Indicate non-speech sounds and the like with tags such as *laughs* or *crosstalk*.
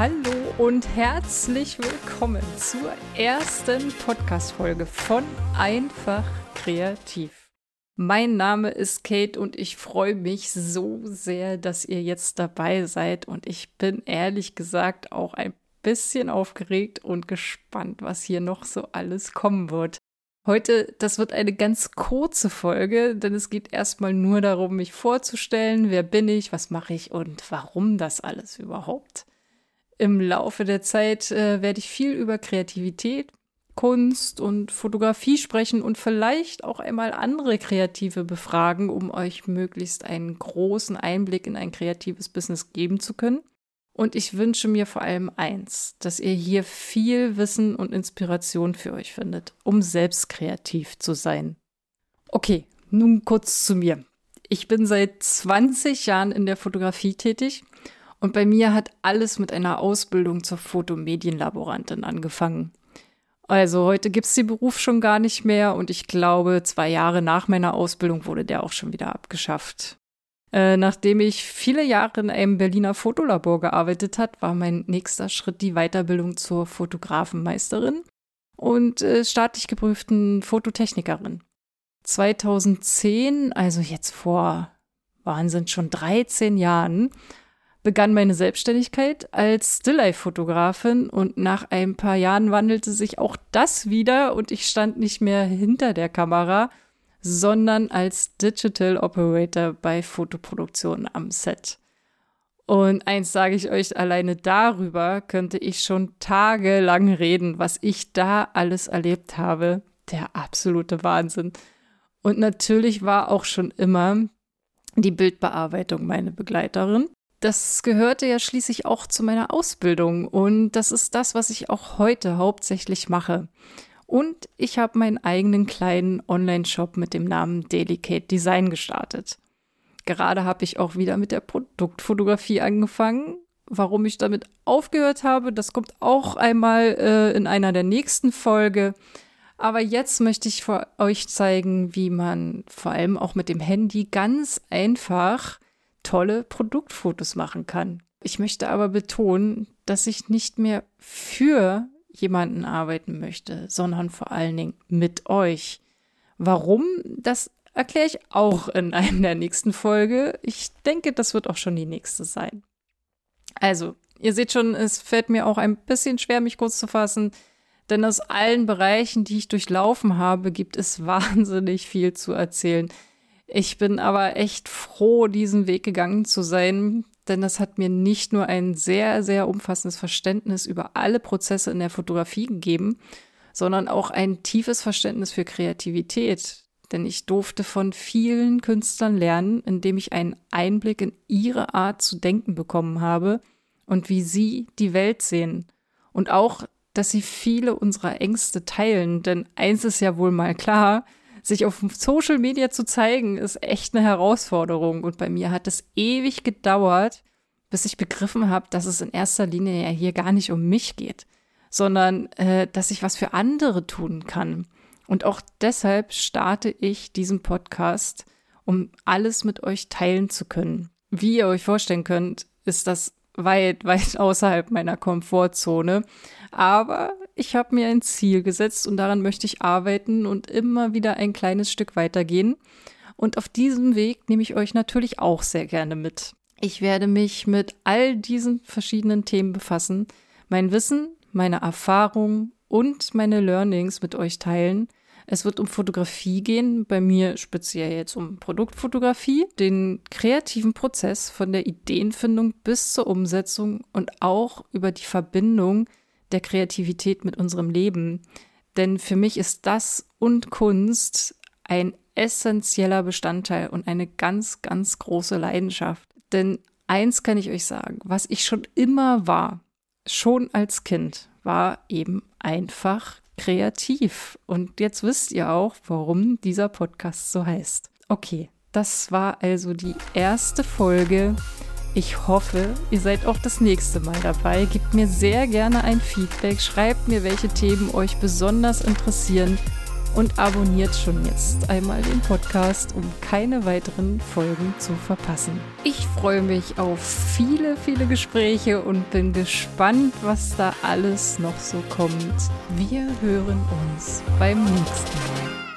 Hallo und herzlich willkommen zur ersten Podcast-Folge von Einfach Kreativ. Mein Name ist Kate und ich freue mich so sehr, dass ihr jetzt dabei seid und ich bin ehrlich gesagt auch ein bisschen aufgeregt und gespannt, was hier noch so alles kommen wird. Heute, das wird eine ganz kurze Folge, denn es geht erstmal nur darum, mich vorzustellen, wer bin ich, was mache ich und warum das alles überhaupt. Im Laufe der Zeit äh, werde ich viel über Kreativität, Kunst und Fotografie sprechen und vielleicht auch einmal andere Kreative befragen, um euch möglichst einen großen Einblick in ein kreatives Business geben zu können. Und ich wünsche mir vor allem eins, dass ihr hier viel Wissen und Inspiration für euch findet, um selbst kreativ zu sein. Okay, nun kurz zu mir. Ich bin seit 20 Jahren in der Fotografie tätig und bei mir hat alles mit einer Ausbildung zur Fotomedienlaborantin angefangen. Also heute gibt's den Beruf schon gar nicht mehr und ich glaube, zwei Jahre nach meiner Ausbildung wurde der auch schon wieder abgeschafft. Äh, nachdem ich viele Jahre in einem Berliner Fotolabor gearbeitet hat, war mein nächster Schritt die Weiterbildung zur Fotografenmeisterin und äh, staatlich geprüften Fototechnikerin. 2010, also jetzt vor Wahnsinn, schon 13 Jahren, begann meine Selbstständigkeit als Stilllife-Fotografin und nach ein paar Jahren wandelte sich auch das wieder und ich stand nicht mehr hinter der Kamera, sondern als Digital Operator bei Fotoproduktionen am Set. Und eins sage ich euch, alleine darüber könnte ich schon tagelang reden, was ich da alles erlebt habe. Der absolute Wahnsinn. Und natürlich war auch schon immer die Bildbearbeitung meine Begleiterin das gehörte ja schließlich auch zu meiner Ausbildung und das ist das, was ich auch heute hauptsächlich mache. Und ich habe meinen eigenen kleinen Online-Shop mit dem Namen Delicate Design gestartet. Gerade habe ich auch wieder mit der Produktfotografie angefangen. Warum ich damit aufgehört habe, das kommt auch einmal äh, in einer der nächsten Folge. Aber jetzt möchte ich für euch zeigen, wie man vor allem auch mit dem Handy ganz einfach tolle Produktfotos machen kann. Ich möchte aber betonen, dass ich nicht mehr für jemanden arbeiten möchte, sondern vor allen Dingen mit euch. Warum? Das erkläre ich auch in einer der nächsten Folge. Ich denke, das wird auch schon die nächste sein. Also, ihr seht schon, es fällt mir auch ein bisschen schwer, mich kurz zu fassen, denn aus allen Bereichen, die ich durchlaufen habe, gibt es *laughs* wahnsinnig viel zu erzählen. Ich bin aber echt froh, diesen Weg gegangen zu sein, denn das hat mir nicht nur ein sehr, sehr umfassendes Verständnis über alle Prozesse in der Fotografie gegeben, sondern auch ein tiefes Verständnis für Kreativität. Denn ich durfte von vielen Künstlern lernen, indem ich einen Einblick in ihre Art zu denken bekommen habe und wie sie die Welt sehen. Und auch, dass sie viele unserer Ängste teilen, denn eins ist ja wohl mal klar, sich auf Social Media zu zeigen, ist echt eine Herausforderung. Und bei mir hat es ewig gedauert, bis ich begriffen habe, dass es in erster Linie ja hier gar nicht um mich geht, sondern äh, dass ich was für andere tun kann. Und auch deshalb starte ich diesen Podcast, um alles mit euch teilen zu können. Wie ihr euch vorstellen könnt, ist das weit, weit *laughs* außerhalb meiner Komfortzone. Aber ich habe mir ein Ziel gesetzt und daran möchte ich arbeiten und immer wieder ein kleines Stück weitergehen. Und auf diesem Weg nehme ich euch natürlich auch sehr gerne mit. Ich werde mich mit all diesen verschiedenen Themen befassen, mein Wissen, meine Erfahrungen und meine Learnings mit euch teilen. Es wird um Fotografie gehen, bei mir speziell jetzt um Produktfotografie, den kreativen Prozess von der Ideenfindung bis zur Umsetzung und auch über die Verbindung der Kreativität mit unserem Leben. Denn für mich ist das und Kunst ein essentieller Bestandteil und eine ganz, ganz große Leidenschaft. Denn eins kann ich euch sagen, was ich schon immer war, schon als Kind, war eben einfach kreativ. Und jetzt wisst ihr auch, warum dieser Podcast so heißt. Okay, das war also die erste Folge ich hoffe, ihr seid auch das nächste Mal dabei. Gebt mir sehr gerne ein Feedback, schreibt mir, welche Themen euch besonders interessieren und abonniert schon jetzt einmal den Podcast, um keine weiteren Folgen zu verpassen. Ich freue mich auf viele, viele Gespräche und bin gespannt, was da alles noch so kommt. Wir hören uns beim nächsten Mal.